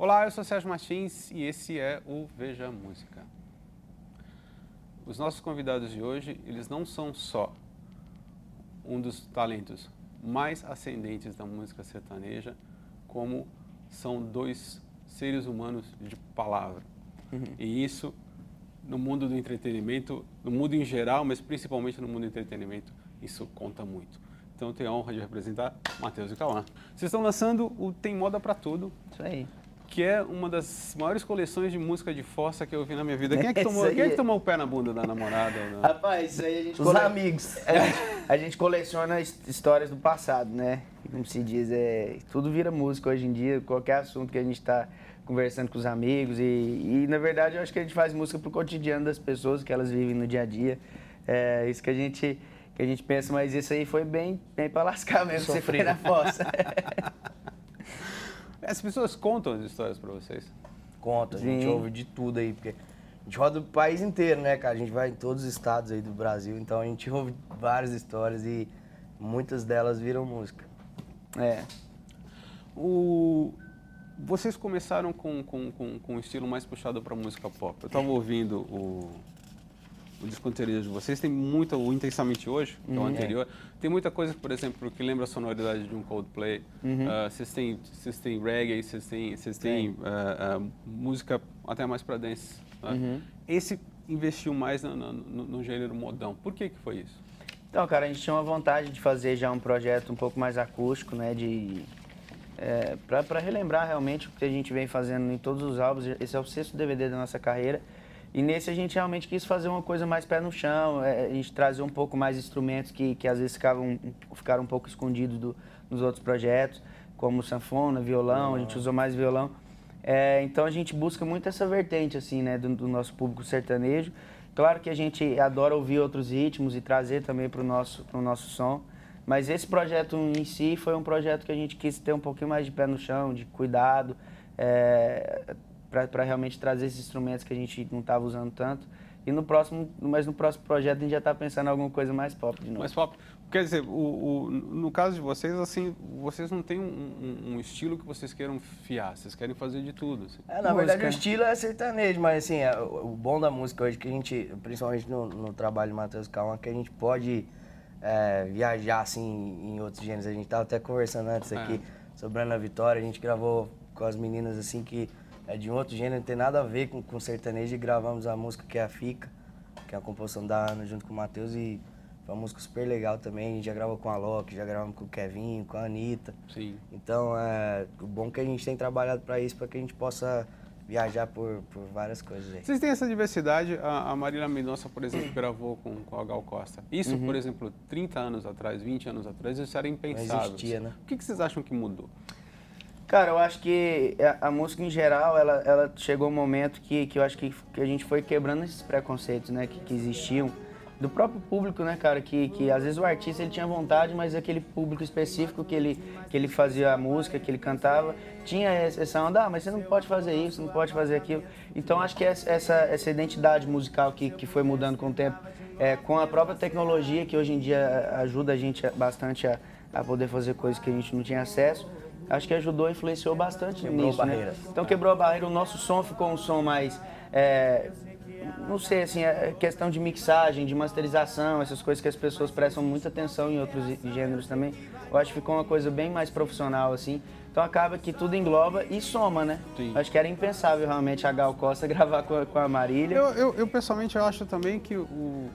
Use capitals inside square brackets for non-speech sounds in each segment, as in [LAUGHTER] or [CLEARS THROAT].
Olá, eu sou Sérgio Martins e esse é o Veja Música. Os nossos convidados de hoje, eles não são só um dos talentos mais ascendentes da música sertaneja, como são dois seres humanos de palavra. Uhum. E isso, no mundo do entretenimento, no mundo em geral, mas principalmente no mundo do entretenimento, isso conta muito. Então eu tenho a honra de representar Matheus e Cauã. Vocês estão lançando o Tem Moda para Tudo. Isso aí. Que é uma das maiores coleções de música de força que eu vi na minha vida. Quem é que [LAUGHS] tomou, quem é que tomou o pé na bunda da namorada? Rapaz, isso aí a gente... Os cole... amigos. A gente, a gente coleciona histórias do passado, né? Como se diz, é, tudo vira música hoje em dia. Qualquer assunto que a gente está conversando com os amigos. E, e, na verdade, eu acho que a gente faz música pro cotidiano das pessoas, que elas vivem no dia a dia. É isso que a gente que a gente pensa, mas isso aí foi bem, bem para lascar mesmo, você foi na fossa. [LAUGHS] As pessoas contam as histórias para vocês? Conta, a gente ouve de tudo aí, porque a gente roda o país inteiro, né, cara? A gente vai em todos os estados aí do Brasil, então a gente [LAUGHS] ouve várias histórias e muitas delas viram música. É. O... Vocês começaram com, com, com, com um estilo mais puxado para música pop. Eu estava ouvindo o o disco anterior de vocês tem muito, o Intensamente Hoje, que uhum. é o anterior, tem muita coisa, por exemplo, que lembra a sonoridade de um Coldplay. Uhum. Uh, vocês, têm, vocês têm reggae, vocês têm, vocês têm uh, uh, música até mais para dance. Né? Uhum. Esse investiu mais no, no, no, gênero modão. Por que, que foi isso? Então, cara, a gente tinha uma vontade de fazer já um projeto um pouco mais acústico, né? De, é, para relembrar realmente o que a gente vem fazendo em todos os álbuns. Esse é o sexto DVD da nossa carreira. E nesse a gente realmente quis fazer uma coisa mais pé no chão, é, a gente trazer um pouco mais instrumentos que, que às vezes ficavam, ficaram um pouco escondidos do, nos outros projetos, como sanfona, violão, a gente usou mais violão. É, então a gente busca muito essa vertente assim, né, do, do, nosso público sertanejo. Claro que a gente adora ouvir outros ritmos e trazer também para o nosso, pro nosso som. Mas esse projeto em si foi um projeto que a gente quis ter um pouquinho mais de pé no chão, de cuidado, é, para realmente trazer esses instrumentos que a gente não estava usando tanto. E no próximo, mas no próximo projeto a gente já está pensando em alguma coisa mais pop de novo. Mais pop. Quer dizer, o, o, no caso de vocês, assim, vocês não têm um, um, um, estilo que vocês queiram fiar, vocês querem fazer de tudo. Assim. É, na música. verdade o estilo é sertanejo, mas assim, é, o, bom da música hoje que a gente, principalmente no, no trabalho de Matheus Calma, é que a gente pode é, viajar assim em outros gêneros. A gente estava até conversando antes aqui é. sobre a Ana Vitória, a gente gravou com as meninas assim que é de um outro gênero, não tem nada a ver com, com sertanejo e gravamos a música que é a Fica, que é a composição da Ana junto com o Matheus e foi uma música super legal também. A gente já gravou com a Loki, já gravamos com o Kevin, com a Anitta. Sim. Então, é, o bom é que a gente tem trabalhado para isso, para que a gente possa viajar por, por várias coisas aí. Vocês têm essa diversidade. A, a Marília Mendonça, por exemplo, gravou com, com a Gal Costa. Isso, uhum. por exemplo, 30 anos atrás, 20 anos atrás, isso era impensável. Não existia, né? O que, que vocês acham que mudou? Cara, eu acho que a, a, música em geral, ela, ela chegou um momento que, que eu acho que, que a gente foi quebrando esses preconceitos, né, que, que existiam do próprio público, né, cara, que, que às vezes o artista ele tinha vontade, mas aquele público específico que ele, que ele fazia a música, que ele cantava, tinha essa onda, ah, mas você não pode fazer isso, não pode fazer aquilo. Então acho que essa, essa identidade musical que, que foi mudando com o tempo, é, com a própria tecnologia que hoje em dia ajuda a gente bastante a, a poder fazer coisas que a gente não tinha acesso, acho que ajudou, influenciou bastante quebrou nisso, né? Então quebrou a barreira, o nosso som ficou um som mais, é, não sei, assim, é questão de mixagem, de masterização, essas coisas que as pessoas prestam muita atenção em outros gêneros também. Eu acho que ficou uma coisa bem mais profissional, assim. Então acaba que tudo engloba e soma, né? Sim. Acho que era impensável realmente a Gal Costa [LAUGHS] gravar com a, com a Marília. Eu, eu, eu, pessoalmente eu acho também que o, o,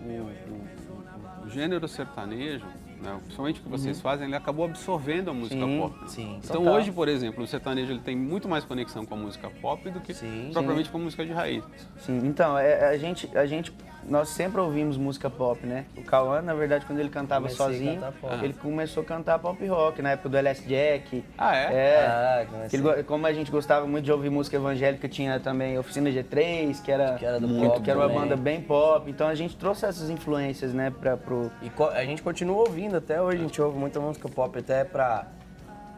o, o gênero sertanejo, né? principalmente o que vocês uhum. fazem, ele acabou absorvendo a música sim, pop. Sim, então total. hoje, por exemplo, o sertanejo ele tem muito mais conexão com a música pop do que sim, propriamente sim. com a música de raiz. Sim, então, é, a, gente, a gente, nós sempre ouvimos música pop, né? O Cauã, na verdade, quando ele cantava Comecei sozinho, ele começou a cantar pop rock, na época do LS Jack. Ah, é? É. Ah, ele, como a gente gostava muito de ouvir música evangélica, tinha também Oficina G3, que era, que era, do muito, pop que era uma banda bem pop. Então a gente trouxe essas influências, né, pra, pro... E a gente continua ouvindo, até hoje a gente ouve muita música pop até pra,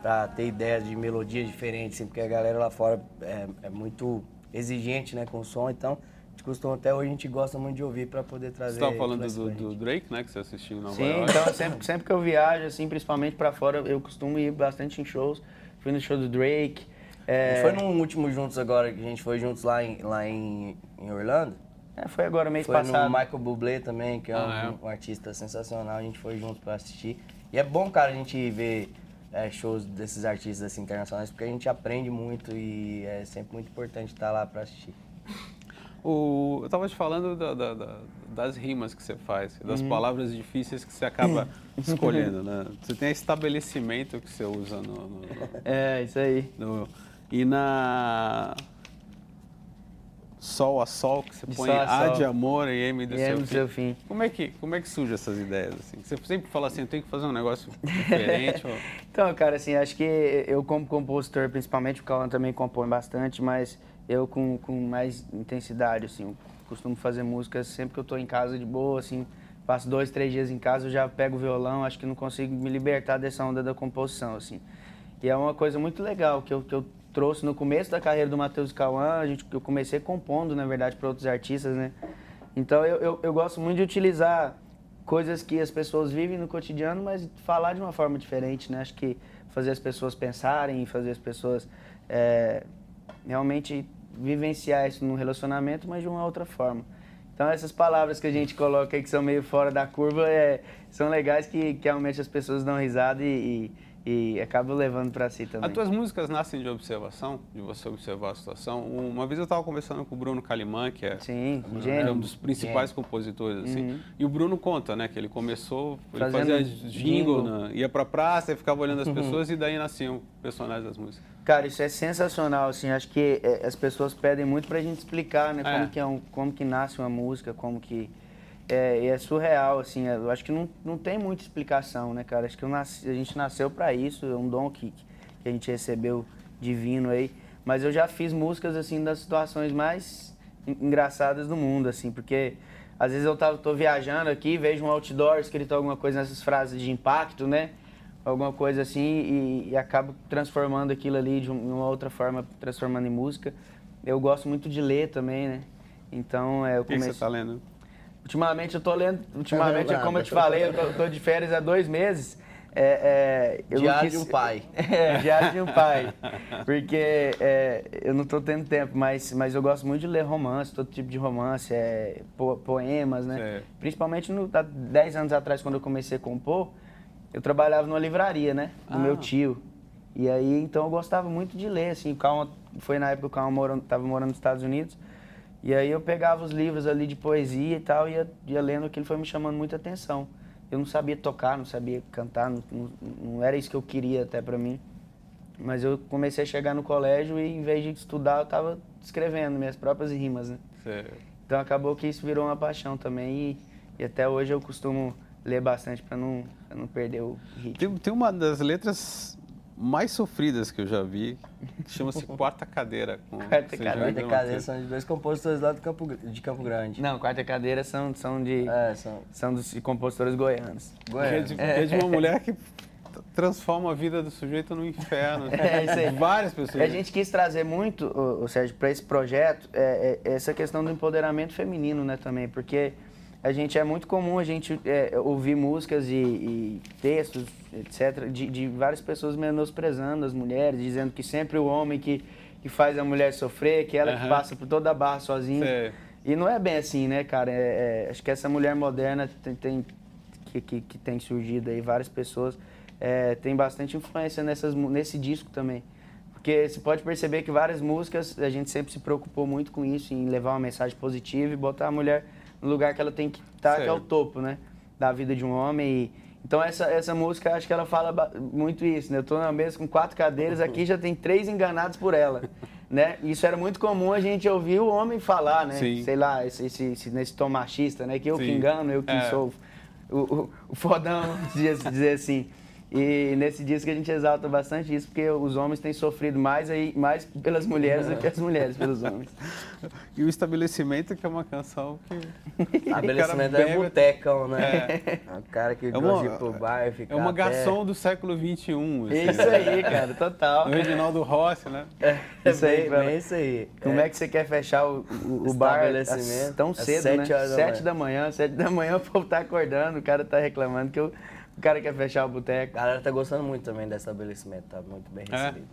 pra ter ideias de melodias diferentes, assim, porque a galera lá fora é, é muito exigente né, com o som, então a gente costuma, até hoje a gente gosta muito de ouvir para poder trazer. Você estava falando do, do, Drake, né, que você assistiu em Nova Sim, York. então sempre, sempre que eu viajo, assim, principalmente para fora, eu costumo ir bastante em shows. Fui no show do Drake, É, Foi no último juntos agora, que a gente foi juntos lá em, lá em, em Orlando. É, foi agora mês Foi passado. no Michael Bublé também, que é um, Ah, é? um artista sensacional. A gente foi junto pra assistir. E é bom, cara, a gente ver é, shows desses artistas assim, internacionais, porque a gente aprende muito e é sempre muito importante estar lá pra assistir. O, eu estava te falando da- da- da- das rimas que você faz, das Uhum. palavras difíceis que você acaba [LAUGHS] escolhendo, né? Você tem estabelecimento que você usa no, no- É, isso aí. no- e na sol a sol que você De põe a A de amor e M do E seu, M do fim. seu fim. Como é que como é que surgem essas ideias assim? Você sempre fala assim, eu tenho que fazer um negócio diferente. [LAUGHS] ou- Então, cara, assim, acho que eu como compositor, principalmente, o Cauã também compõe bastante, mas eu com, com mais intensidade, assim, eu costumo fazer músicas sempre que eu tô em casa de boa, assim, passo dois, três dias em casa, eu já pego o violão, acho que não consigo me libertar dessa onda da composição, assim. E é uma coisa muito legal que eu, que eu trouxe no começo da carreira do Matheus Cauã, a gente, eu comecei compondo, na verdade, para outros artistas, né? Então eu, eu, eu gosto muito de utilizar coisas que as pessoas vivem no cotidiano, mas falar de uma forma diferente, né? Acho que fazer as pessoas pensarem, fazer as pessoas é, realmente vivenciar isso no relacionamento, mas de uma outra forma. Então essas palavras que a gente coloca aí que são meio fora da curva é, são legais que, que realmente as pessoas dão risada e, e, e acabam levando para si também. As tuas músicas nascem de observação, de você observar a situação. Uma vez eu estava conversando com o Bruno Calimã, que é Sim, é gênio. um dos principais compositores, assim. Uhum. E o Bruno conta, né, que ele começou, ele fazia jingle, jingle. né, ia pra praça, e ficava olhando as pessoas e daí nasciam personagens das músicas. Cara, isso é sensacional, assim, acho que é, as pessoas pedem muito pra gente explicar, né, É. como que é um, como que nasce uma música, como que é, e é surreal, assim, eu acho que não, não tem muita explicação, né, cara, acho que nasci- a gente nasceu pra isso, é um dom que, que a gente recebeu divino aí, mas eu já fiz músicas, assim, das situações mais en- engraçadas do mundo, assim, porque às vezes eu tava, tô viajando aqui, vejo um outdoor escrito alguma coisa nessas frases de impacto, né, alguma coisa assim e, e acabo transformando aquilo ali de um- uma outra forma, transformando em música. Eu gosto muito de ler também, né? Então, é, eu O que, você está lendo? Ultimamente eu tô lendo, ultimamente, Nada. como eu te falei, eu tô, tô de férias há dois meses. É, é, Diário quis- de um pai. [LAUGHS] É, diário de um pai. Porque é, eu não tô tendo tempo, mas, mas eu gosto muito de ler romance, todo tipo de romance, é, po- poemas, né? Certo. Principalmente no, há 10 anos atrás, quando eu comecei a compor, eu trabalhava numa livraria, né? Do Ah. meu tio. E aí, então eu gostava muito de ler, assim, o Calma, foi na época que o Calma morando, tava morando nos Estados Unidos. E aí eu pegava os livros ali de poesia e tal, e ia, ia lendo aquilo, foi me chamando muita atenção. Eu não sabia tocar, não sabia cantar, não, não, não era isso que eu queria até pra mim. Mas eu comecei a chegar no colégio e em vez de estudar, eu tava escrevendo minhas próprias rimas, né? Você- Então acabou que isso virou uma paixão também e, e até hoje eu costumo ler bastante pra não, pra não perder o ritmo. Tem, tem uma das letras mais sofridas que eu já vi, que chama-se [LAUGHS] Quarta Cadeira. Com, Quarta Cadeira. Quarta cadeira são de dois compositores lá do Campo, de Campo Grande. Não, quarta cadeira são, são de É, são são dos compositores goianos. Que é, de, é de uma mulher que transforma a vida do sujeito no inferno. [LAUGHS] É, isso aí. Várias pessoas. A gente quis trazer muito, ô, ô Sérgio, para esse projeto, é, é, essa questão do empoderamento feminino, né, também, porque a gente é muito comum a gente é, ouvir músicas e, e textos, etc., de, de várias pessoas menosprezando as mulheres, dizendo que sempre o homem que, que faz a mulher sofrer, que ela que Aham. passa por toda a barra sozinha. Sei. E não é bem assim, né, cara? É- é, acho que essa mulher moderna tem, tem- que, que, que tem surgido aí, várias pessoas, é, tem bastante influência nessas, nesse disco também. Porque você pode perceber que várias músicas, a gente sempre se preocupou muito com isso, em levar uma mensagem positiva e botar a mulher no lugar que ela tem que estar, que é o topo, né? Da vida de um homem. E, então essa, essa música, acho que ela fala muito isso, né? Eu tô na mesa com quatro cadeiras, aqui já tem três enganados por ela, [LAUGHS] né? Isso era muito comum a gente ouvir o homem falar, né? Sim. Sei lá, esse, esse, esse- nesse tom machista, né? Que eu que Sim. engano, eu que É. sou o, o, o fodão, [LAUGHS] dizer assim. E nesse disco a gente exalta bastante isso, porque os homens têm sofrido mais, aí, mais pelas mulheres do que as mulheres pelos homens. [LAUGHS] E o estabelecimento, que é uma canção que. Estabelecimento [LAUGHS] O cara é botecão, né? É. O cara que É gosta uma- de ir pro bar e ficar É uma até- garçom do século XXI. assim, Isso aí, cara, total. O Reginaldo Rossi, né? É Isso aí, bem, bem isso aí. Como é que você quer fechar o, o, o bar tão cedo, sete né? horas da Sete manhã. da manhã, sete da manhã [LAUGHS] o povo tá acordando, o cara tá reclamando que o, o cara quer fechar o A boteco. galera tá gostando muito também desse estabelecimento, tá muito bem É? recebido.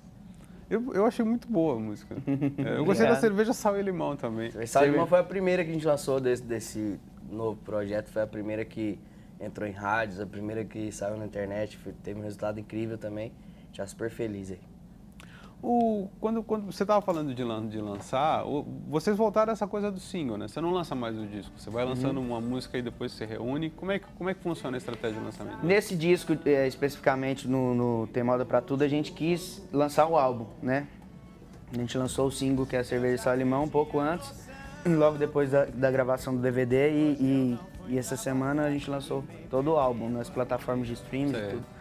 Eu, eu achei muito boa a música. [LAUGHS] É, eu gostei da cerveja sal e limão também. Sal e limão foi a primeira que a gente lançou desse, desse novo projeto, foi a primeira que entrou em rádios, a primeira que saiu na internet, teve um resultado incrível também. A gente tá super feliz aí. O, quando, quando você estava falando de, de lançar, o, vocês voltaram a essa coisa do single, né? Você não lança mais o disco, você vai lançando uhum. uma música e depois você reúne. Como é, que, como é que funciona a estratégia de lançamento? Nesse disco, é, especificamente no, no Tem Moda Pra Tudo, a gente quis lançar o álbum, né? A gente lançou o single, que é a Cerveja Sal Limão, um pouco antes, [CLEARS THROAT] logo depois da, da gravação do DVD e, e, e, essa semana a gente lançou todo o álbum nas plataformas de streaming e tudo.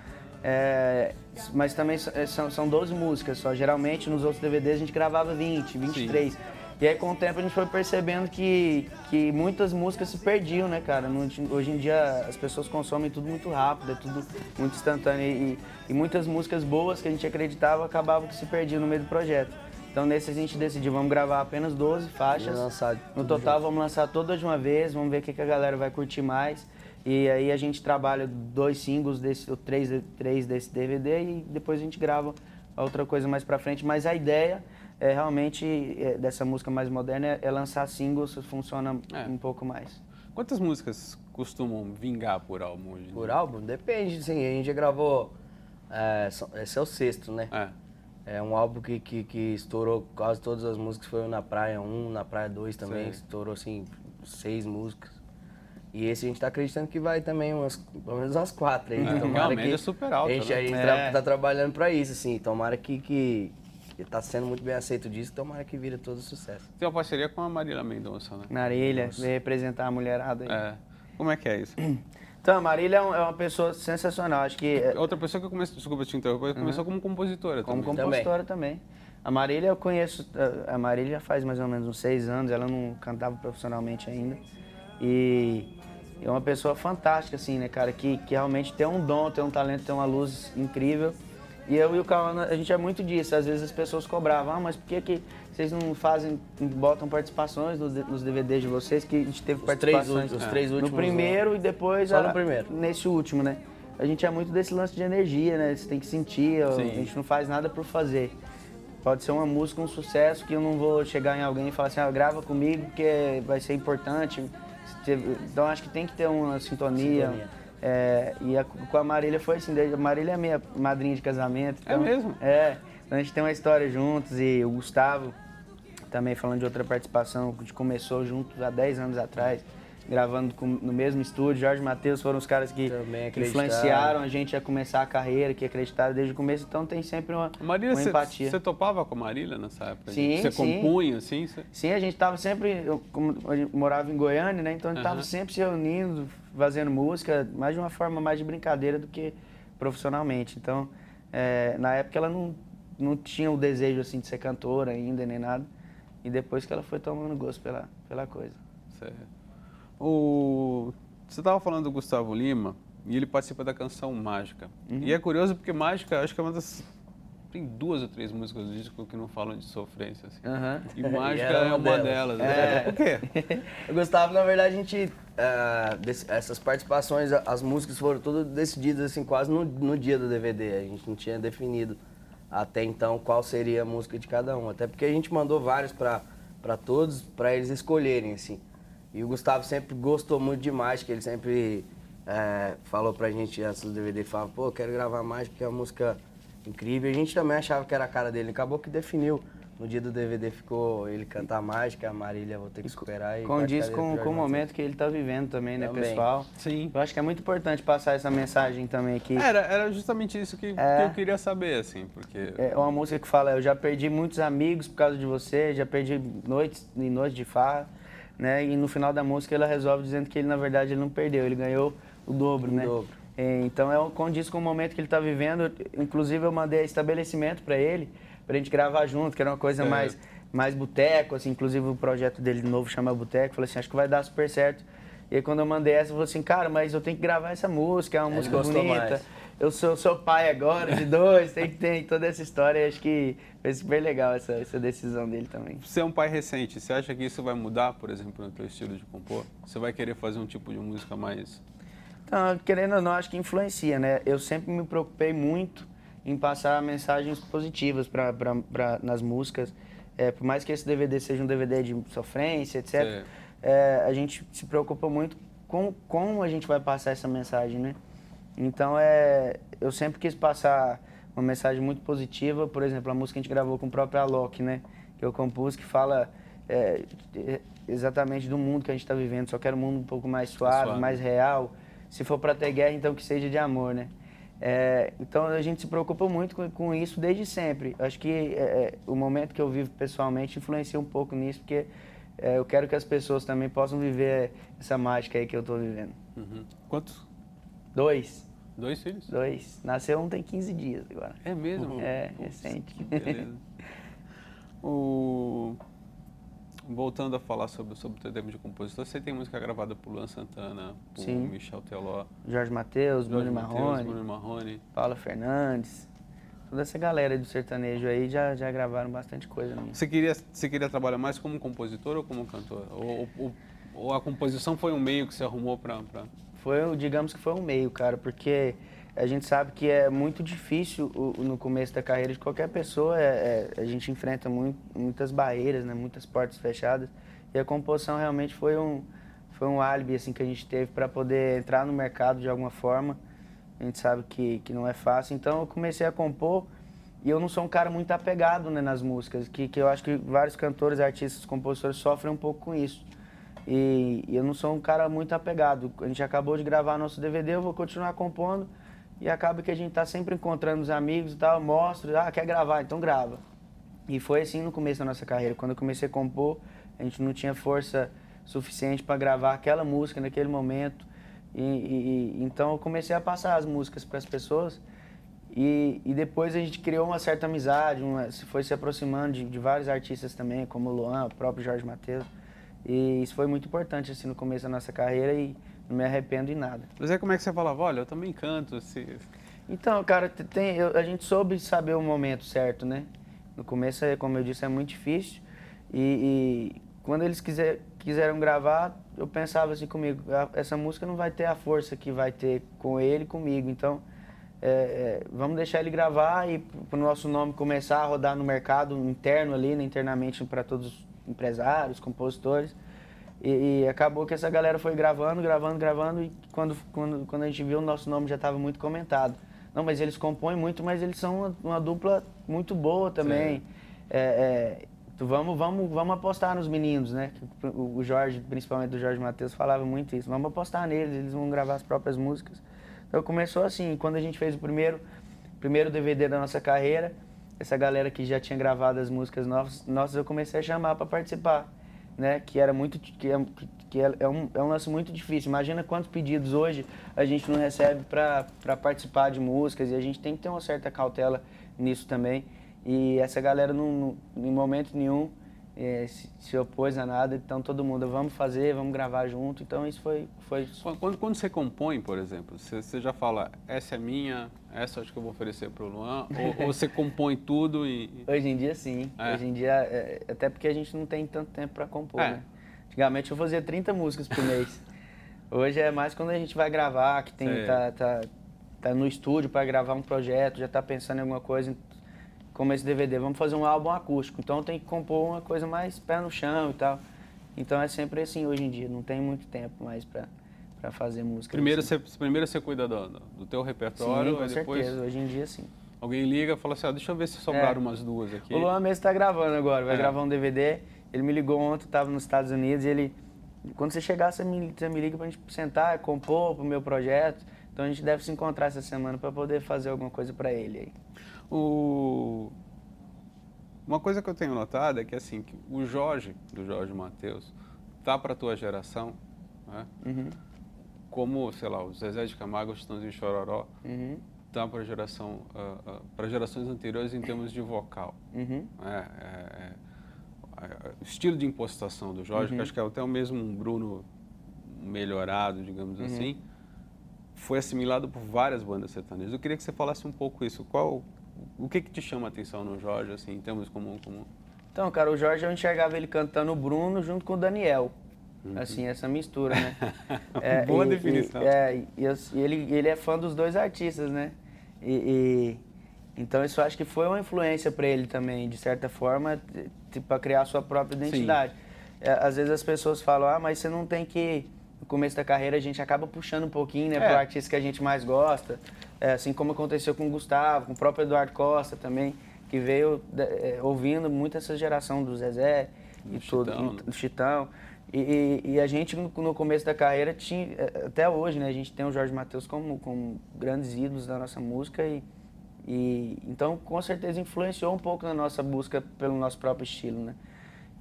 É, mas também é, são, são 12 músicas só. Geralmente nos outros DVDs a gente gravava 20, 23. Sim. E aí com o tempo a gente foi percebendo que, que muitas músicas se perdiam, né, cara? Hoje em dia as pessoas consomem tudo muito rápido, é tudo muito instantâneo. E, e muitas músicas boas que a gente acreditava acabavam que se perdiam no meio do projeto. Então nesse a gente decidiu, vamos gravar apenas 12 faixas. No total junto. vamos lançar todas de uma vez, vamos ver o que, que a galera vai curtir mais. E aí a gente trabalha dois singles, desse, três, três desse DVD e depois a gente grava outra coisa mais pra frente. Mas a ideia é realmente é, dessa música mais moderna é, é lançar singles, funciona é. um pouco mais. Quantas músicas costumam vingar por álbum hoje? Por álbum? Depende, sim. A gente já gravou. É, esse é o sexto, né? É. É um álbum que, que, que, estourou quase todas as músicas. Foi na Praia 1, na Praia 2 também. Estourou, assim, seis músicas. E esse a gente tá acreditando que vai também umas, pelo menos umas quatro aí. É, tomara que é super alta, A gente, né? a gente é. tá trabalhando para isso, assim. Tomara que, que, que tá sendo muito bem aceito disso, tomara que vira todo sucesso. Tem uma parceria com a Marília Mendonça, né? Marília, veio representar a mulherada aí. É. Como é que é isso? [CLEARS THROAT] Então, a Marília é, é uma pessoa sensacional, acho que... É Outra pessoa que eu comecei, desculpa te interromper, uhum. começou como compositora como também. Como compositora também. também. A Marília eu conheço, a Marília já faz mais ou menos uns seis anos, ela não cantava profissionalmente ainda. E é uma pessoa fantástica, assim, né, cara? Que, que realmente tem um dom, tem um talento, tem uma luz incrível. E eu e o Cauã, a gente é muito disso. Às vezes as pessoas cobravam, ah, mas por que, que vocês não fazem, botam participações nos, DVDs de vocês? Que a gente teve os participações. Três, os três últimos. No primeiro e depois Só a, no primeiro. nesse último, né? A gente é muito desse lance de energia, né? Você tem que sentir, a gente não faz nada por fazer. Pode ser uma música, um sucesso, que eu não vou chegar em alguém e falar assim, ah, grava comigo que vai ser importante então acho que tem que ter uma sintonia. sintonia. É, e a, com a Marília foi assim, a Marília é minha madrinha de casamento. É então, é mesmo? É. Então a gente tem uma história juntos e o Gustavo, também falando de outra participação, que começou juntos há 10 anos atrás gravando com, no mesmo estúdio. Jorge e Matheus foram os caras que, influenciaram a gente a começar a carreira, que acreditaram desde o começo. Então tem sempre uma, Marília, uma empatia. Você topava com a Marília nessa época? Sim, Você sim. compunha, assim? Cê... Sim, a gente estava sempre... Eu, como, eu morava em Goiânia, né? Então a gente estava sempre se reunindo, fazendo música, mais de uma forma mais de brincadeira do que profissionalmente. Então, é, na época ela não, não tinha o desejo assim de ser cantora ainda, nem nada. E depois que ela foi tomando gosto pela, pela coisa. Certo. O... Você estava falando do Gustavo Lima e ele participa da canção Mágica. Uhum. E é curioso porque Mágica, acho que é uma das. Tem duas ou três músicas do disco que não falam de sofrência. Assim. Uhum. E [LAUGHS] Mágica é uma delas. delas né? é. Por quê? [LAUGHS] O Gustavo, na verdade, a gente. Uh, desse, essas participações, as músicas foram todas decididas assim, quase no, no dia do DVD. A gente não tinha definido até então qual seria a música de cada um. Até porque a gente mandou vários para todos, para eles escolherem, assim. E o Gustavo sempre gostou muito de mágica, ele sempre é, falou pra gente antes do DVD, falava, pô, quero gravar mágica, que é uma música incrível. A gente também achava que era a cara dele, acabou que definiu. No dia do DVD ficou ele cantar mágica, a Marília vou ter que superar. E Condiz com, com o momento que ele está vivendo também, né, também. pessoal? Sim. Eu acho que é muito importante passar essa mensagem também aqui. Era, era justamente isso que, é, que eu queria saber, assim, porque... É uma música que fala, eu já perdi muitos amigos por causa de você, já perdi noites e noites de farra, né? E no final da música ela resolve dizendo que ele na verdade ele não perdeu, ele ganhou o dobro, o né? Dobro. É, então é condiz com o momento que ele está vivendo. Inclusive eu mandei estabelecimento para ele, para a gente gravar junto, que era uma coisa é. mais mais boteco, assim, inclusive o projeto dele novo chama Boteco, falei assim, acho que vai dar super certo. E aí quando eu mandei essa, eu falei assim, cara, mas eu tenho que gravar essa música, é uma ele música bonita. Mais eu sou seu pai agora, de dois, tem que ter toda essa história. Acho que foi super legal essa, essa decisão dele também. Você é um pai recente, você acha que isso vai mudar, por exemplo, no teu estilo de compor? Você vai querer fazer um tipo de música mais... Então, querendo ou não, acho que influencia, né? Eu sempre me preocupei muito em passar mensagens positivas pra, pra, pra- nas músicas. É, por mais que esse DVD seja um DVD de sofrência, etc., é, a gente se preocupa muito com como a gente vai passar essa mensagem, né? Então, é, eu sempre quis passar uma mensagem muito positiva. Por exemplo, a música que a gente gravou com o próprio Alok, né? Que eu compus, que fala é, exatamente do mundo que a gente está vivendo. Só quero um mundo um pouco mais suave, Suave. mais real. Se for para ter guerra, então que seja de amor, né? É, então a gente se preocupa muito com, com isso desde sempre. Acho que é, é, o momento que eu vivo pessoalmente influencia um pouco nisso, porque é, eu quero que as pessoas também possam viver essa mágica aí que eu estou vivendo. Uhum. Quantos? Dois. Dois filhos? Dois. Nasceu um tem 15 dias agora. É mesmo? É, Putz, recente. beleza. [LAUGHS] o... Voltando a falar sobre, sobre o teu tempo de compositor, você tem música gravada por Luan Santana, por Sim. Michel Teló, Jorge Matheus, Bruno Mateus, Marrone, Bruno Marrone. Paula Fernandes. Toda essa galera do sertanejo aí já, já gravaram bastante coisa minha. Você queria, você queria trabalhar mais como compositor ou como cantor? Ou, ou- ou a composição foi um meio que você arrumou para... Pra... Foi, digamos que foi um meio, cara, porque a gente sabe que é muito difícil o- no começo da carreira de qualquer pessoa, é- é- a gente enfrenta mui- muitas barreiras, né, muitas portas fechadas, e a composição realmente foi um, foi um álibi assim, que a gente teve para poder entrar no mercado de alguma forma. A gente sabe que, que não é fácil, então eu comecei a compor e eu não sou um cara muito apegado né, nas músicas, que, que eu acho que vários cantores, artistas, compositores sofrem um pouco com isso. E, e eu não sou um cara muito apegado. A gente acabou de gravar nosso DVD, eu vou continuar compondo. E acaba que a gente tá sempre encontrando os amigos e tal, mostro, ah, quer gravar, então grava. E foi assim no começo da nossa carreira. Quando eu comecei a compor, a gente não tinha força suficiente para gravar aquela música naquele momento. E, e- então eu comecei a passar as músicas para as pessoas. E, e depois a gente criou uma certa amizade, uma, foi se aproximando de, de vários artistas também, como o Luan, o próprio Jorge Mateus. E isso foi muito importante assim no começo da nossa carreira e não me arrependo em nada. Mas aí como é que você falava? Olha, eu também canto. Se... Então, cara, te- tem, eu- a gente soube saber o momento certo, né? No começo, é, como eu disse, é muito difícil. E, e quando eles quiser, quiseram gravar, eu pensava assim comigo, "Ah, essa música não vai ter a força que vai ter com ele comigo. Então, é, é, vamos deixar ele gravar e para o nosso nome começar a rodar no mercado interno ali, né, internamente para todos os empresários, compositores. E, e acabou que essa galera foi gravando, gravando, gravando e quando, quando, quando a gente viu o nosso nome já estava muito comentado. Não, mas eles compõem muito, mas eles são uma, uma dupla muito boa também. É, é, então vamos, vamos, vamos apostar nos meninos, né? O o Jorge, principalmente o Jorge Matheus, falava muito isso. Vamos apostar neles, eles vão gravar as próprias músicas. Então começou assim, quando a gente fez o primeiro, primeiro DVD da nossa carreira, essa galera que já tinha gravado as músicas novas, nossas, eu comecei a chamar para participar, né? Que era muito, que é, que é, é um, é um lance muito difícil. Imagina quantos pedidos hoje a gente não recebe para participar de músicas e a gente tem que ter uma certa cautela nisso também. E essa galera, não, não- em momento nenhum, eh, se, se opôs a nada. Então todo mundo, vamos fazer, vamos gravar junto. Então isso foi, foi Quando- Quando, você compõe, por exemplo, você, você já fala, essa é minha, essa acho que eu vou oferecer para o Luan, [LAUGHS] ou, ou você compõe tudo e... Hoje em dia, sim. É. Hoje em dia, é, até porque a gente não tem tanto tempo para compor, É. né? Antigamente eu fazia 30 músicas por mês. [LAUGHS] Hoje é mais quando a gente vai gravar, que tem, tá, tá, tá no estúdio para gravar um projeto, já tá pensando em alguma coisa, como esse DVD, vamos fazer um álbum acústico. Então tem que compor uma coisa mais pé no chão e tal. Então é sempre assim hoje em dia, não tem muito tempo mais para para fazer música. Primeiro assim. você, primeiro você cuida do, do teu repertório, Sim, com depois certeza, hoje em dia sim. alguém liga e fala assim, ah, deixa eu ver se sobraram É. umas duas aqui. O Luan mesmo tá gravando agora, vai É. gravar um DVD. Ele me ligou ontem, tava nos Estados Unidos, e ele. Quando você chegar, você me, você me liga pra gente sentar, compor pro meu projeto. Então a gente deve se encontrar essa semana pra poder fazer alguma coisa pra ele aí. O... Uma coisa que eu tenho notado é que assim, que o Jorge, do Jorge Matheus, tá para tua geração, né? Uhum, como, sei lá, o Zezé de Camargo, o Chitãozinho e Chororó, uhum, tá para geração, para gerações anteriores em termos de vocal. uhum. né? É, é, é, o estilo de impostação do Jorge, que acho que é até o mesmo um Bruno melhorado, digamos assim, foi assimilado por várias bandas sertanejas. Eu queria que você falasse um pouco isso. Qual, o que que te chama a atenção no Jorge, assim, em termos comum, comum? Então, cara, o Jorge eu enxergava ele cantando o Bruno junto com o Daniel. Assim, essa mistura, né? [LAUGHS] Boa e- definição. E, é, e, eu- ele, ele é fã dos dois artistas, né? E, e- Então isso acho que foi uma influência para ele também, de certa forma, para criar a sua própria identidade. É, às vezes as pessoas falam, ah, mas você não tem que no começo da carreira a gente acaba puxando um pouquinho, né, é. pro artista que a gente mais gosta. É, assim como aconteceu com o Gustavo, com o próprio Eduardo Costa também, que veio é, ouvindo muito essa geração do Zezé do e Chitão, tudo, né? do Chitão. E, e, e, a gente no, no, começo da carreira tinha, é, até hoje, né, a gente tem o Jorge Matheus como, como grandes ídolos da nossa música e, e então com certeza influenciou um pouco na nossa busca pelo nosso próprio estilo, né?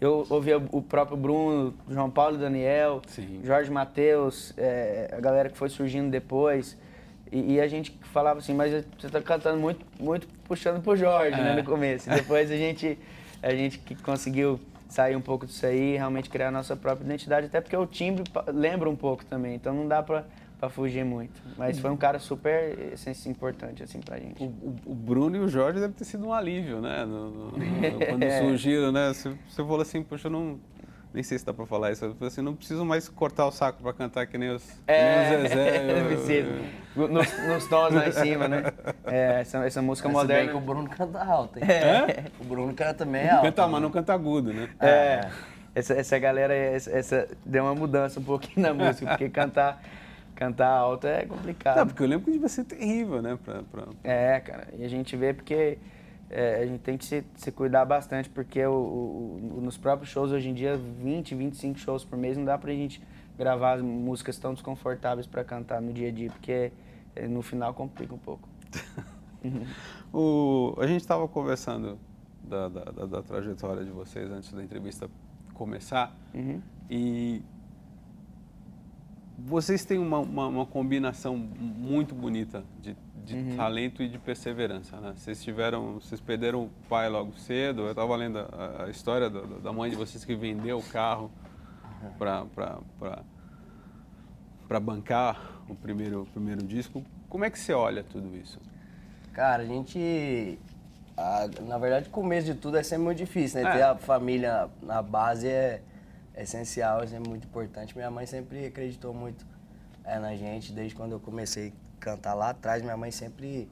Eu ouvia o próprio Bruno, João Paulo e Daniel, Sim. Jorge Matheus, é, a galera que foi surgindo depois. E, e, a gente falava assim, mas você está cantando muito, muito puxando pro Jorge, né, é. né, no começo. E depois a gente, a gente que conseguiu sair um pouco disso aí, realmente criar a nossa própria identidade, até porque o timbre lembra um pouco também, então não dá para para fugir muito. Mas foi um cara super assim, importante assim pra gente. O, o, o, Bruno e o Jorge devem ter sido um alívio, né? No, no, no, [LAUGHS] quando surgiram, né? Você, você falou assim, poxa, eu não. Nem sei se dá pra falar isso. Eu falei assim, não preciso mais cortar o saco pra cantar que nem os, é, que nem os Zezé. [LAUGHS] É, preciso. Nos, nos tons lá em cima, né? É, essa, essa música mas moderna. Bem que o Bruno canta alto, hein? É. O Bruno canta também alto. Canta, mas não canta agudo, né? É. Essa, essa galera, essa, essa, deu uma mudança um pouquinho na música, porque cantar cantar alto é complicado. Não, porque eu lembro que devia ser terrível, né? Pra, pra... É, cara. E a gente vê porque é, a gente tem que se, se cuidar bastante, porque o, o, nos próprios shows hoje em dia, 20, 25 shows por mês, não dá pra gente gravar músicas tão desconfortáveis para cantar no dia a dia, porque é, no final complica um pouco. [LAUGHS] o, a gente estava conversando da, da, da, da, trajetória de vocês antes da entrevista começar uhum. e vocês têm uma, uma, uma combinação muito bonita de, de uhum. talento e de perseverança, né? Vocês tiveram, vocês perderam o pai logo cedo. Eu estava lendo a, a história da, da, mãe de vocês que vendeu o carro para para bancar o primeiro o primeiro disco. Como é que você olha tudo isso? Cara, a gente a, na verdade, o começo de tudo é sempre muito difícil, né? É. Ter a família na base é essencial, é muito importante. Minha mãe sempre acreditou muito é, na gente, desde quando eu comecei cantar lá atrás, minha mãe sempre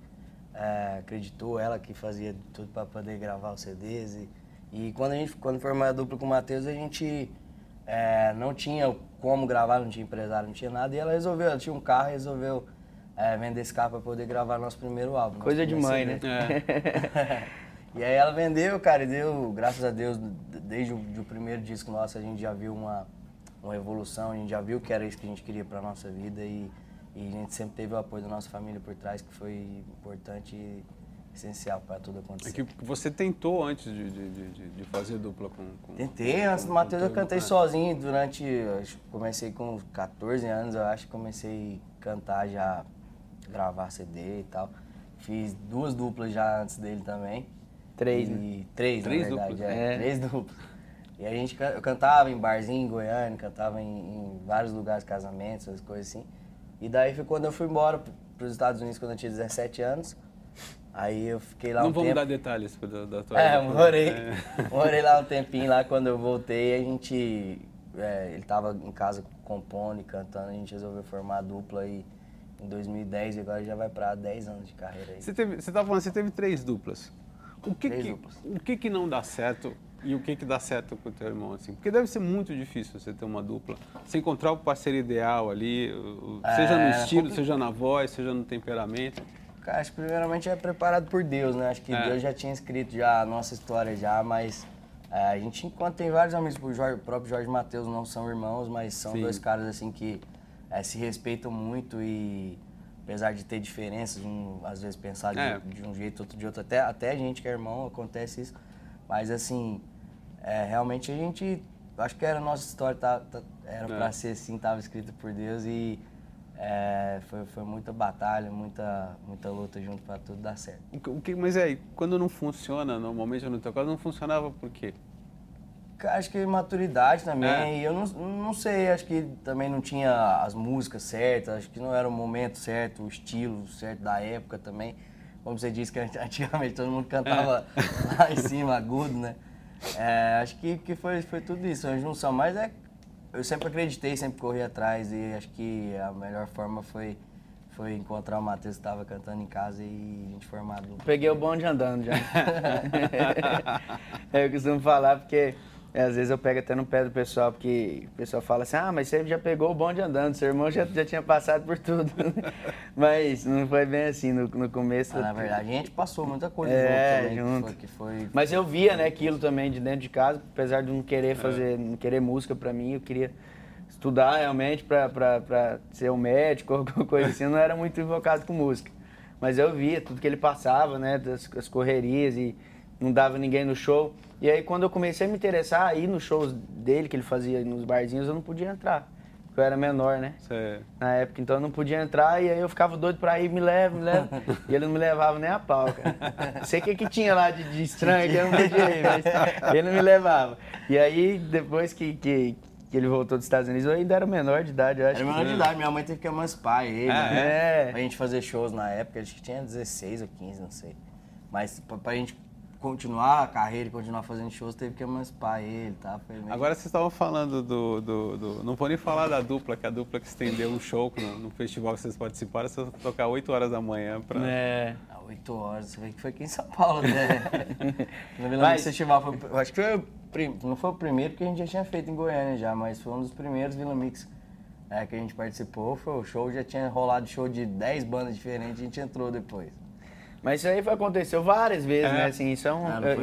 é, acreditou, ela que fazia tudo para poder gravar os CDs. E, e, quando a gente quando formou a dupla com o Matheus, a gente é, não tinha como gravar, não tinha empresário, não tinha nada, e ela resolveu, ela tinha um carro e resolveu é, vender esse carro para poder gravar nosso primeiro álbum. Coisa de mãe, CD. né? É. [LAUGHS] E aí ela vendeu, cara, e deu, graças a Deus, desde o, o primeiro disco nosso a gente já viu uma, uma evolução, a gente já viu que era isso que a gente queria para nossa vida e, e, a gente sempre teve o apoio da nossa família por trás, que foi importante e essencial para tudo acontecer. É que você tentou antes de, de, de, de fazer dupla com, com Tentei, antes do Matheus eu cantei sozinho durante, comecei com 14 anos, eu acho que comecei a cantar já, gravar CD e tal. Fiz duas duplas já antes dele também. Três, e, né? Três, três na verdade, duplas. É, é. Três duplas. E a gente eu cantava em barzinho em Goiânia, cantava em, em, vários lugares, casamentos, essas coisas assim. E daí foi quando eu fui embora para os Estados Unidos quando eu tinha 17 anos. Aí eu fiquei lá Não um vamos tempo. dar detalhes da, da tua É, morei, é. [LAUGHS] morei lá um tempinho lá, quando eu voltei a gente, é, ele tava em casa compondo e cantando, a gente resolveu formar a dupla e em 2010 e agora já vai para 10 anos de carreira aí. Você teve, você tava falando, você teve três duplas. O que, que o que, que não dá certo e o que, que dá certo com o teu irmão? Assim? Porque deve ser muito difícil você ter uma dupla. Você encontrar o parceiro ideal ali, seja no é, estilo, seja na voz, seja no temperamento. Cara, acho que primeiramente é preparado por Deus, né? Acho que é. Deus já tinha escrito já a nossa história já, mas é, a gente, enquanto tem vários amigos, o, Jorge, o próprio Jorge e Matheus não são irmãos, mas são Sim. dois caras assim que é, se respeitam muito e apesar de ter diferenças, um, às vezes pensar de, é. de, um jeito, outro de outro, até, até a gente que é irmão acontece isso, mas assim, é, realmente a gente, acho que era a nossa história, tá, tá era é. para ser assim, estava escrita por Deus e é, foi, foi muita batalha, muita, muita luta junto para tudo dar certo. O que, mas aí, quando não funciona, normalmente no teu caso, não funcionava por quê? Acho que maturidade também. É. Eu não, não sei, acho que também não tinha as músicas certas, acho que não era o momento certo, o estilo certo da época também. Como você disse que [LAUGHS] antigamente todo mundo cantava é. [LAUGHS] lá em cima, agudo, né? É, acho que, que foi, foi tudo isso, a junção. Mas é, eu sempre acreditei, sempre corri atrás e acho que a melhor forma foi, foi encontrar o Matheus que tava cantando em casa e a gente formado. Peguei o bonde andando já. [LAUGHS] eu costumo falar porque é, às vezes eu pego até no pé do pessoal, porque o pessoal fala assim, ah, mas você já pegou o bonde andando, seu irmão já, já tinha passado por tudo. [LAUGHS] mas não foi bem assim no, no começo. Ah, na verdade, a gente passou muita coisa é, junto também. Junto. Que foi, que foi... Mas eu via, né, aquilo também de dentro de casa, apesar de não querer fazer, é. não querer música pra mim, eu queria estudar realmente pra, pra, pra ser um médico ou [LAUGHS] alguma coisa assim, eu não era muito invocado com música. Mas eu via tudo que ele passava, né, das, das correrias e não dava ninguém no show. E aí quando eu comecei a me interessar a ir nos shows dele, que ele fazia nos barzinhos, eu não podia entrar. Porque eu era menor, né? Na época, então eu não podia entrar e aí eu ficava doido pra ir, me leva, me leva. [LAUGHS] e ele não me levava nem a pau, cara. Sei o que, que tinha lá de, de estranho que eu não podia ir, mas ele não me levava. E aí, depois que, que, que ele voltou dos Estados Unidos, eu ainda era menor de idade, eu acho. Era menor de idade, minha mãe teve que emancipar ele, ah, né? É. Pra gente fazer shows na época, acho que tinha 16 ou 15, não sei. Mas pra, pra gente continuar a carreira e continuar fazendo shows, teve que emancipar ele, tá? Meio... Agora vocês estavam falando do, do, do, Não vou nem falar da dupla, que a dupla que estendeu um show no, no festival que vocês participaram, vocês tocar 8 horas da manhã pra. É. 8 horas, você vê que foi aqui em São Paulo, né? [LAUGHS] no Vila Mas... Festival, foi, acho que foi, não foi o primeiro, porque a gente já tinha feito em Goiânia já, mas foi um dos primeiros Vila Mix é, que a gente participou. Foi o show, já tinha rolado show de 10 bandas diferentes, a gente entrou depois. Mas isso aí aconteceu várias vezes, é. né? Assim, isso é um, ah, isso, é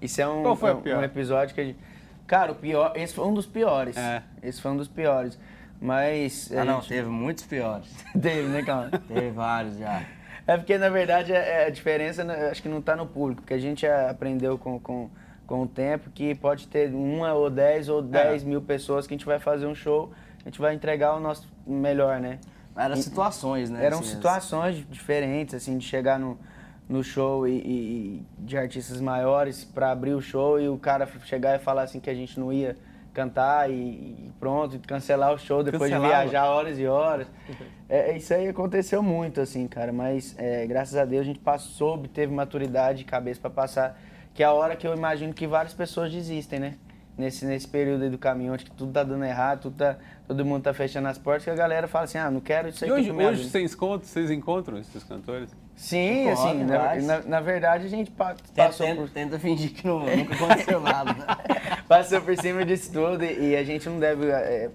isso, é um, um, um, episódio que a gente... Cara, o pior, esse foi um dos piores. É. Esse foi um dos piores. Mas. Ah, não, teve muitos piores. [LAUGHS] teve, né, calma? teve vários já. É porque, na verdade, é, é a diferença né, acho que não está no público, porque a gente aprendeu com, com, com o tempo que pode ter uma ou dez ou dez é. mil pessoas que a gente vai fazer um show, a gente vai entregar o nosso melhor, né? Eram situações, né? Eram assim, situações assim. diferentes, assim, de chegar no, no show e, e de artistas maiores para abrir o show e o cara chegar e falar assim que a gente não ia cantar e, e pronto, cancelar o show depois Cancelava. de viajar horas e horas. [LAUGHS] É, isso aí aconteceu muito, assim, cara, mas é, graças a Deus a gente passou, teve maturidade e cabeça para passar, que é a hora que eu imagino que várias pessoas desistem, né? Nesse, nesse período aí do caminho, onde tudo tá dando errado, tudo tá, todo mundo tá fechando as portas, que a galera fala assim, ah, não quero isso aí. E hoje, hoje vocês, encontram, vocês encontram esses cantores? Sim, assim, na, na, na, verdade a gente pa passou tenta, por... Tenta fingir que não, nunca aconteceu nada. [LAUGHS] Passou por cima disso tudo e, e a gente não deve... É,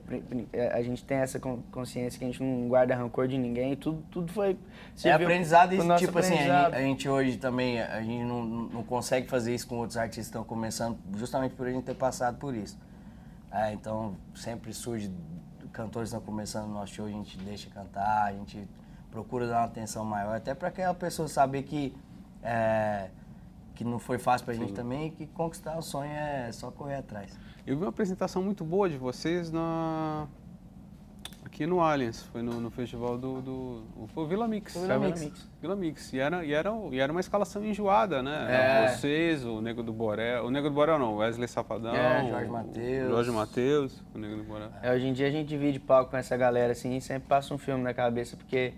é, a gente tem essa consciência que a gente não guarda rancor de ninguém, tudo, tudo foi... É aprendizado e tipo assim, a gente, a gente, hoje também, a gente não, não consegue fazer isso com outros artistas que estão começando justamente por a gente ter passado por isso. É, então sempre surge cantores que estão começando no nosso show, a gente deixa cantar, a gente procura dar uma atenção maior, até para aquela pessoa saber que, é, que não foi fácil para a gente também e que conquistar o sonho é só correr atrás. Eu vi uma apresentação muito boa de vocês na, aqui no Allianz, foi no, no festival do, do, Foi o Vila Mix. Vila, Vila Mix. Mix. Vila Mix. E era, e, era, e era uma escalação enjoada, né? É. Vocês, o Nego do Borel. O Nego do Borel não, Wesley Safadão. É, Jorge Matheus. Jorge Matheus, o Nego do Borel. É, hoje em dia a gente divide palco com essa galera assim e sempre passa um filme na cabeça, porque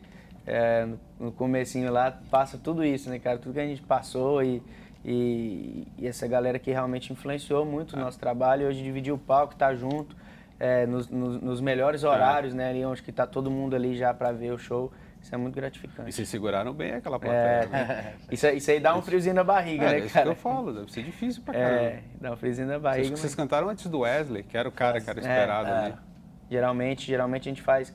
é, no, comecinho lá passa tudo isso, né, cara? Tudo que a gente passou e, e, e essa galera que realmente influenciou muito o nosso trabalho. Hoje dividir o palco, tá junto, é, nos, nos, nos, melhores horários, é. né? Ali onde que tá todo mundo ali já para ver o show. Isso é muito gratificante. E vocês seguraram bem aquela plateia. É, né? [LAUGHS] isso, isso aí dá um friozinho na barriga, é, né, é isso cara? que eu falo, deve ser difícil pra caramba. É, dá um friozinho na barriga. Vocês, mas... vocês cantaram antes do Wesley, que era o cara que era é, esperado é, ali. Geralmente, geralmente a gente faz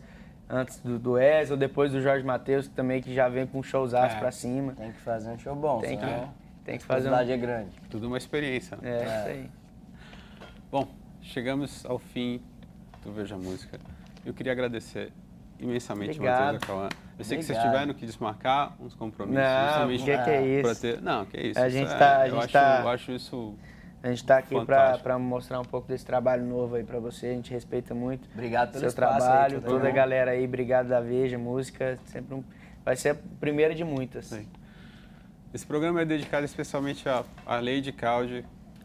antes do, do Wesley, depois do Jorge Matheus, que também que já vem com um showzaço é. pra cima. Tem que fazer um show bom, tem que, tem que fazer um... é grande. Tudo uma experiência. Né? É, é, isso aí. Bom, chegamos ao fim do Veja Música. Eu queria agradecer imensamente Obrigado. Matheus Acauã. Eu sei Obrigado. que vocês tiveram que desmarcar uns compromissos. Não, o que, que é isso? Ter... Não, que é isso. A gente está... É, eu, acho, tá... eu acho isso a gente está aqui para mostrar um pouco desse trabalho novo aí para você. A gente respeita muito obrigado pelo seu trabalho, aí, toda a galera aí. Obrigado da Veja Música. Sempre um, vai ser a primeira de muitas. Sim. Esse programa é dedicado especialmente a, a Lady Caldi,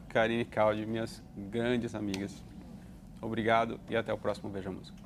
Karine Caldi, minhas grandes amigas. Obrigado e até o próximo Veja Música.